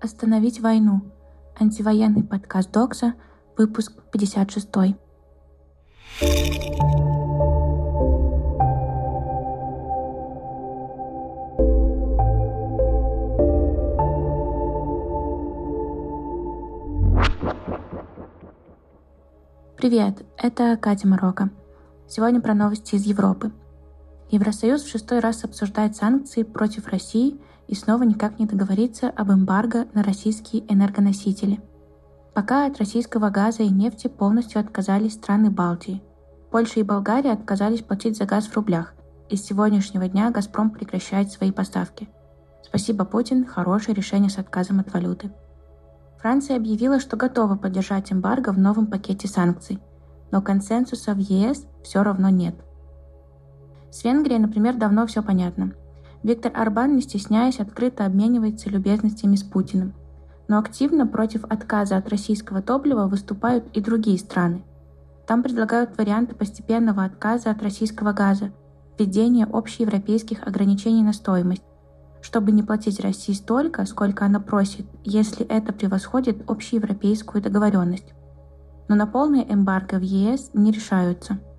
Остановить войну. Антивоенный подкаст Докса, выпуск 56. Привет, это Катя Марокко. Сегодня про новости из Европы. Евросоюз в шестой раз обсуждает санкции против России и снова никак не договорится об эмбарго на российские энергоносители. Пока от российского газа и нефти полностью отказались страны Балтии. Польша и Болгария отказались платить за газ в рублях, и с сегодняшнего дня «Газпром» прекращает свои поставки. Спасибо, Путин, хорошее решение с отказом от валюты. Франция объявила, что готова поддержать эмбарго в новом пакете санкций, но консенсуса в ЕС все равно нет – с Венгрией, например, давно все понятно. Виктор Орбан, не стесняясь, открыто обменивается любезностями с Путиным. Но активно против отказа от российского топлива выступают и другие страны. Там предлагают варианты постепенного отказа от российского газа, введение общеевропейских ограничений на стоимость, чтобы не платить России столько, сколько она просит, если это превосходит общеевропейскую договоренность. Но на полное эмбарго в ЕС не решаются –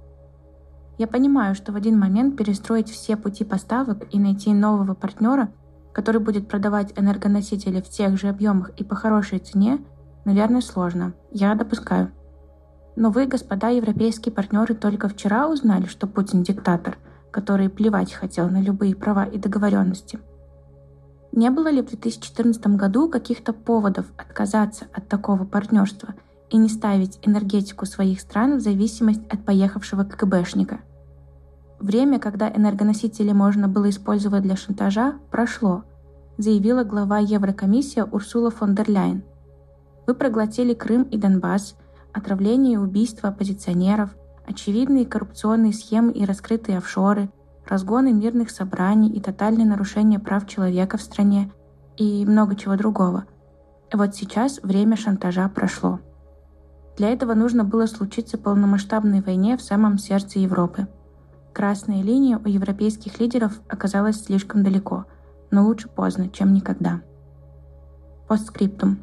я понимаю, что в один момент перестроить все пути поставок и найти нового партнера, который будет продавать энергоносители в тех же объемах и по хорошей цене, наверное, сложно. Я допускаю. Но вы, господа европейские партнеры, только вчера узнали, что Путин диктатор, который плевать хотел на любые права и договоренности. Не было ли в 2014 году каких-то поводов отказаться от такого партнерства и не ставить энергетику своих стран в зависимость от поехавшего КГБшника – Время, когда энергоносители можно было использовать для шантажа, прошло, заявила глава Еврокомиссии Урсула фон дер Ляйн. Вы проглотили Крым и Донбасс, отравление и убийство оппозиционеров, очевидные коррупционные схемы и раскрытые офшоры, разгоны мирных собраний и тотальное нарушение прав человека в стране и много чего другого. Вот сейчас время шантажа прошло. Для этого нужно было случиться полномасштабной войне в самом сердце Европы – Красная линия у европейских лидеров оказалась слишком далеко, но лучше поздно, чем никогда. Постскриптум.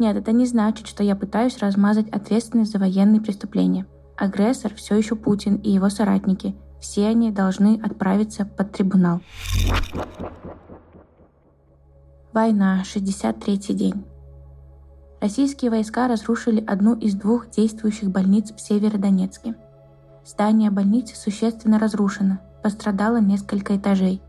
Нет, это не значит, что я пытаюсь размазать ответственность за военные преступления. Агрессор все еще Путин и его соратники. Все они должны отправиться под трибунал. Война, 63-й день. Российские войска разрушили одну из двух действующих больниц в Северодонецке – Здание больницы существенно разрушено, пострадало несколько этажей.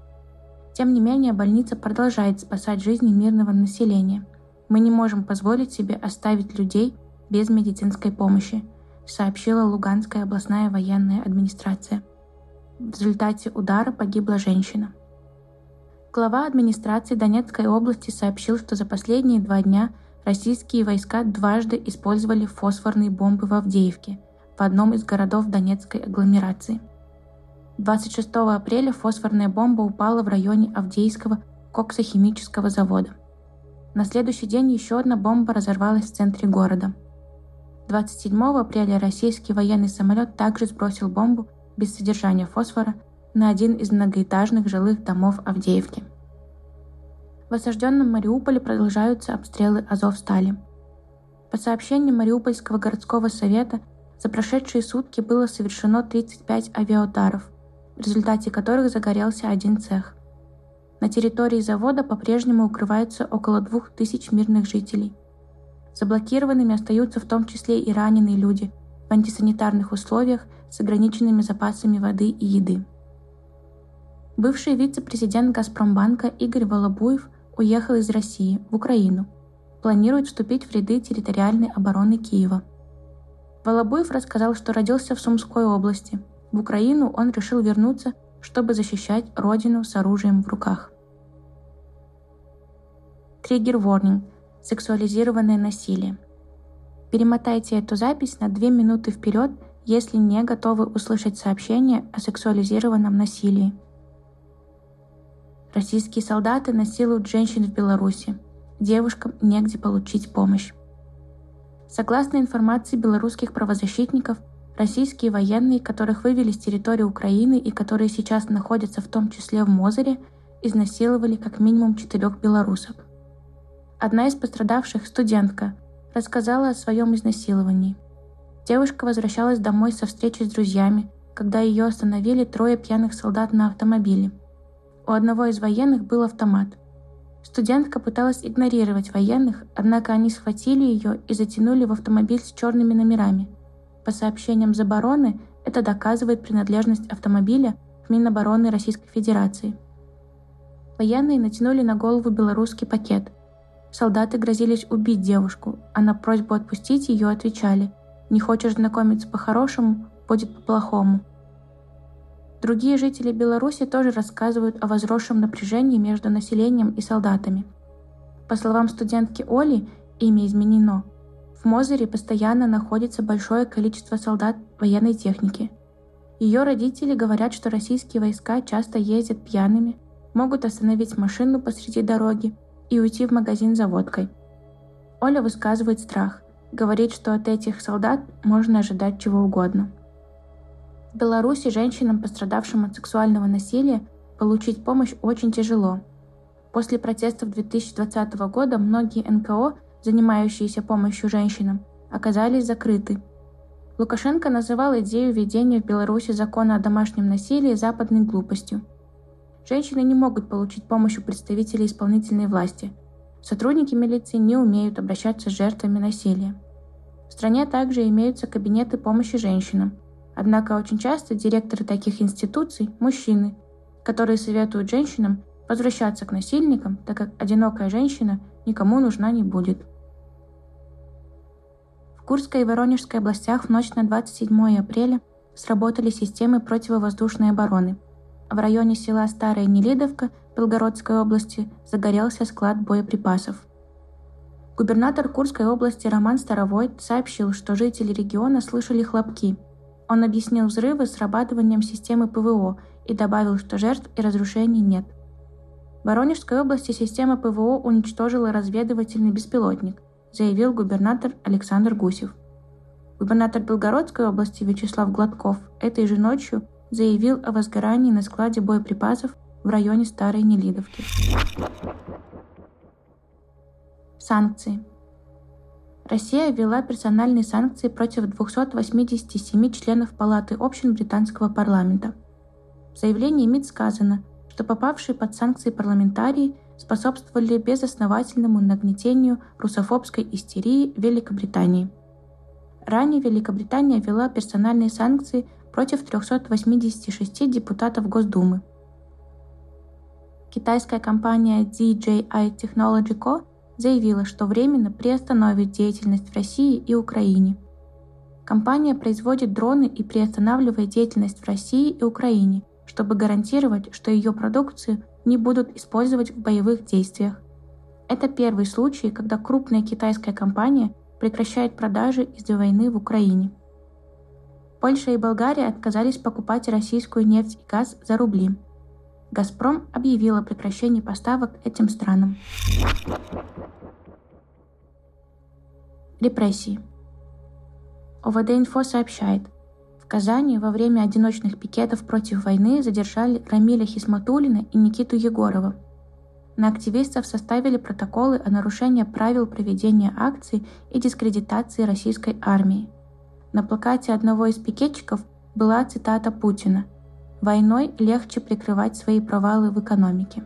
Тем не менее, больница продолжает спасать жизни мирного населения. Мы не можем позволить себе оставить людей без медицинской помощи, сообщила Луганская областная военная администрация. В результате удара погибла женщина. Глава администрации Донецкой области сообщил, что за последние два дня российские войска дважды использовали фосфорные бомбы в Авдеевке – в одном из городов Донецкой агломерации. 26 апреля фосфорная бомба упала в районе Авдейского коксохимического завода. На следующий день еще одна бомба разорвалась в центре города. 27 апреля российский военный самолет также сбросил бомбу без содержания фосфора на один из многоэтажных жилых домов Авдеевки. В осажденном Мариуполе продолжаются обстрелы Азовстали. По сообщениям Мариупольского городского совета – за прошедшие сутки было совершено 35 авиаударов, в результате которых загорелся один цех. На территории завода по-прежнему укрываются около 2000 мирных жителей. Заблокированными остаются в том числе и раненые люди в антисанитарных условиях с ограниченными запасами воды и еды. Бывший вице-президент «Газпромбанка» Игорь Волобуев уехал из России в Украину. Планирует вступить в ряды территориальной обороны Киева – Волобуев рассказал, что родился в Сумской области. В Украину он решил вернуться, чтобы защищать родину с оружием в руках. Триггер warning. Сексуализированное насилие. Перемотайте эту запись на 2 минуты вперед, если не готовы услышать сообщение о сексуализированном насилии. Российские солдаты насилуют женщин в Беларуси. Девушкам негде получить помощь. Согласно информации белорусских правозащитников, российские военные, которых вывели с территории Украины и которые сейчас находятся в том числе в Мозере, изнасиловали как минимум четырех белорусок. Одна из пострадавших, студентка, рассказала о своем изнасиловании. Девушка возвращалась домой со встречи с друзьями, когда ее остановили трое пьяных солдат на автомобиле. У одного из военных был автомат. Студентка пыталась игнорировать военных, однако они схватили ее и затянули в автомобиль с черными номерами. По сообщениям Забороны, это доказывает принадлежность автомобиля в Минобороны Российской Федерации. Военные натянули на голову белорусский пакет. Солдаты грозились убить девушку, а на просьбу отпустить ее отвечали «Не хочешь знакомиться по-хорошему? Будет по-плохому». Другие жители Беларуси тоже рассказывают о возросшем напряжении между населением и солдатами. По словам студентки Оли, имя изменено. В Мозере постоянно находится большое количество солдат военной техники. Ее родители говорят, что российские войска часто ездят пьяными, могут остановить машину посреди дороги и уйти в магазин за водкой. Оля высказывает страх, говорит, что от этих солдат можно ожидать чего угодно. В Беларуси женщинам, пострадавшим от сексуального насилия, получить помощь очень тяжело. После протестов 2020 года многие НКО, занимающиеся помощью женщинам, оказались закрыты. Лукашенко называл идею введения в Беларуси закона о домашнем насилии западной глупостью. Женщины не могут получить помощь у представителей исполнительной власти. Сотрудники милиции не умеют обращаться с жертвами насилия. В стране также имеются кабинеты помощи женщинам – Однако очень часто директоры таких институций – мужчины, которые советуют женщинам возвращаться к насильникам, так как одинокая женщина никому нужна не будет. В Курской и Воронежской областях в ночь на 27 апреля сработали системы противовоздушной обороны. В районе села Старая Нелидовка Белгородской области загорелся склад боеприпасов. Губернатор Курской области Роман Старовой сообщил, что жители региона слышали хлопки – он объяснил взрывы срабатыванием системы ПВО и добавил, что жертв и разрушений нет. В Воронежской области система ПВО уничтожила разведывательный беспилотник, заявил губернатор Александр Гусев. Губернатор Белгородской области Вячеслав Гладков этой же ночью заявил о возгорании на складе боеприпасов в районе Старой Нелидовки. Санкции. Россия ввела персональные санкции против 287 членов Палаты общин британского парламента. В заявлении МИД сказано, что попавшие под санкции парламентарии способствовали безосновательному нагнетению русофобской истерии в Великобритании. Ранее Великобритания ввела персональные санкции против 386 депутатов Госдумы. Китайская компания DJI Technology Co заявила, что временно приостановит деятельность в России и Украине. Компания производит дроны и приостанавливает деятельность в России и Украине, чтобы гарантировать, что ее продукцию не будут использовать в боевых действиях. Это первый случай, когда крупная китайская компания прекращает продажи из-за войны в Украине. Польша и Болгария отказались покупать российскую нефть и газ за рубли. «Газпром» объявил о прекращении поставок этим странам. Репрессии. ОВД-инфо сообщает, в Казани во время одиночных пикетов против войны задержали Рамиля Хисматулина и Никиту Егорова. На активистов составили протоколы о нарушении правил проведения акций и дискредитации российской армии. На плакате одного из пикетчиков была цитата Путина «Войной легче прикрывать свои провалы в экономике».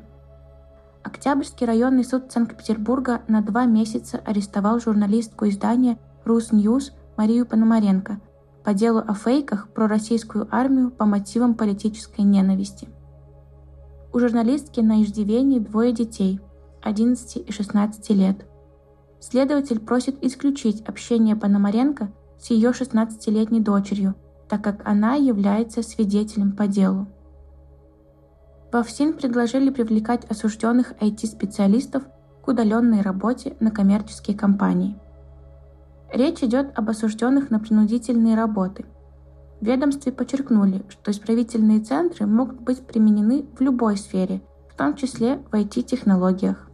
Октябрьский районный суд Санкт-Петербурга на два месяца арестовал журналистку издания «Рус Ньюс» Марию Пономаренко по делу о фейках про российскую армию по мотивам политической ненависти. У журналистки на иждивении двое детей – 11 и 16 лет. Следователь просит исключить общение Пономаренко с ее 16-летней дочерью, так как она является свидетелем по делу. Во ФСИН предложили привлекать осужденных IT-специалистов к удаленной работе на коммерческие компании. Речь идет об осужденных на принудительные работы. В ведомстве подчеркнули, что исправительные центры могут быть применены в любой сфере, в том числе в IT-технологиях.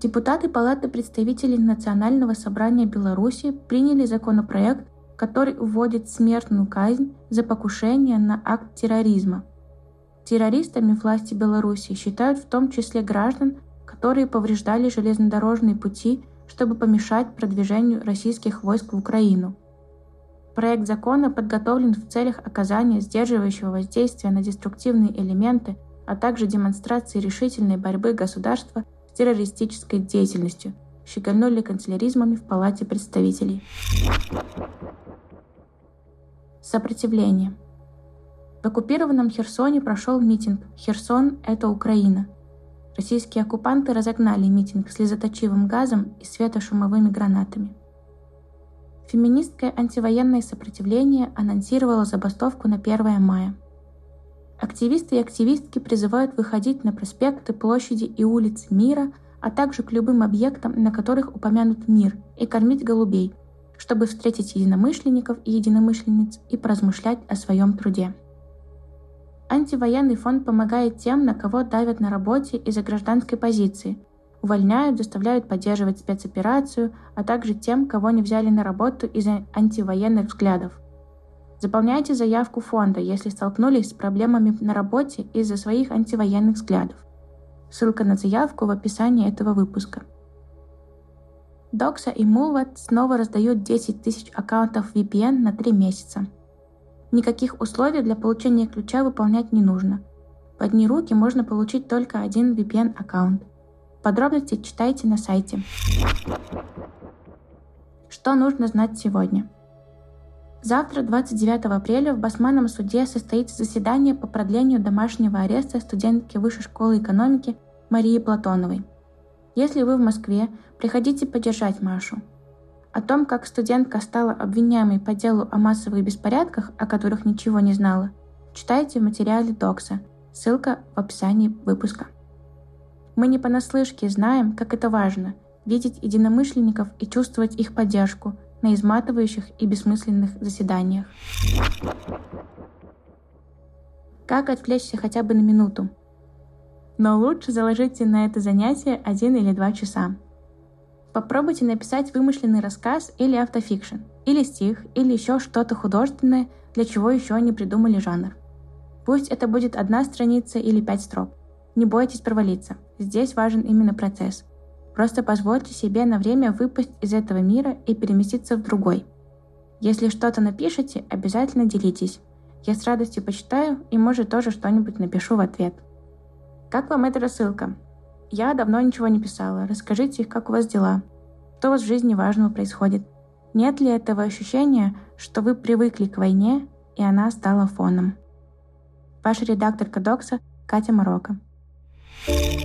Депутаты Палаты представителей Национального собрания Беларуси приняли законопроект, который вводит смертную казнь за покушение на акт терроризма – Террористами власти Беларуси считают в том числе граждан, которые повреждали железнодорожные пути, чтобы помешать продвижению российских войск в Украину. Проект закона подготовлен в целях оказания сдерживающего воздействия на деструктивные элементы, а также демонстрации решительной борьбы государства с террористической деятельностью, щегольнули канцеляризмами в Палате представителей. Сопротивление. В оккупированном Херсоне прошел митинг «Херсон – это Украина». Российские оккупанты разогнали митинг слезоточивым газом и светошумовыми гранатами. Феминистское антивоенное сопротивление анонсировало забастовку на 1 мая. Активисты и активистки призывают выходить на проспекты, площади и улицы мира, а также к любым объектам, на которых упомянут мир, и кормить голубей, чтобы встретить единомышленников и единомышленниц и поразмышлять о своем труде. Антивоенный фонд помогает тем, на кого давят на работе из-за гражданской позиции. Увольняют, заставляют поддерживать спецоперацию, а также тем, кого не взяли на работу из-за антивоенных взглядов. Заполняйте заявку фонда, если столкнулись с проблемами на работе из-за своих антивоенных взглядов. Ссылка на заявку в описании этого выпуска. Докса и Мулват снова раздают 10 тысяч аккаунтов VPN на 3 месяца – Никаких условий для получения ключа выполнять не нужно. В одни руки можно получить только один VPN-аккаунт. Подробности читайте на сайте. Что нужно знать сегодня? Завтра, 29 апреля, в Басманном суде состоится заседание по продлению домашнего ареста студентки Высшей школы экономики Марии Платоновой. Если вы в Москве, приходите поддержать Машу – о том, как студентка стала обвиняемой по делу о массовых беспорядках, о которых ничего не знала, читайте в материале Докса. Ссылка в описании выпуска. Мы не понаслышке знаем, как это важно – видеть единомышленников и чувствовать их поддержку на изматывающих и бессмысленных заседаниях. Как отвлечься хотя бы на минуту? Но лучше заложите на это занятие один или два часа. Попробуйте написать вымышленный рассказ или автофикшн, или стих, или еще что-то художественное, для чего еще не придумали жанр. Пусть это будет одна страница или пять строк. Не бойтесь провалиться. Здесь важен именно процесс. Просто позвольте себе на время выпасть из этого мира и переместиться в другой. Если что-то напишете, обязательно делитесь. Я с радостью почитаю и, может, тоже что-нибудь напишу в ответ. Как вам эта рассылка? Я давно ничего не писала. Расскажите, как у вас дела? Что у вас в жизни важного происходит? Нет ли этого ощущения, что вы привыкли к войне, и она стала фоном? Ваша редакторка Докса Катя Марокко. thank you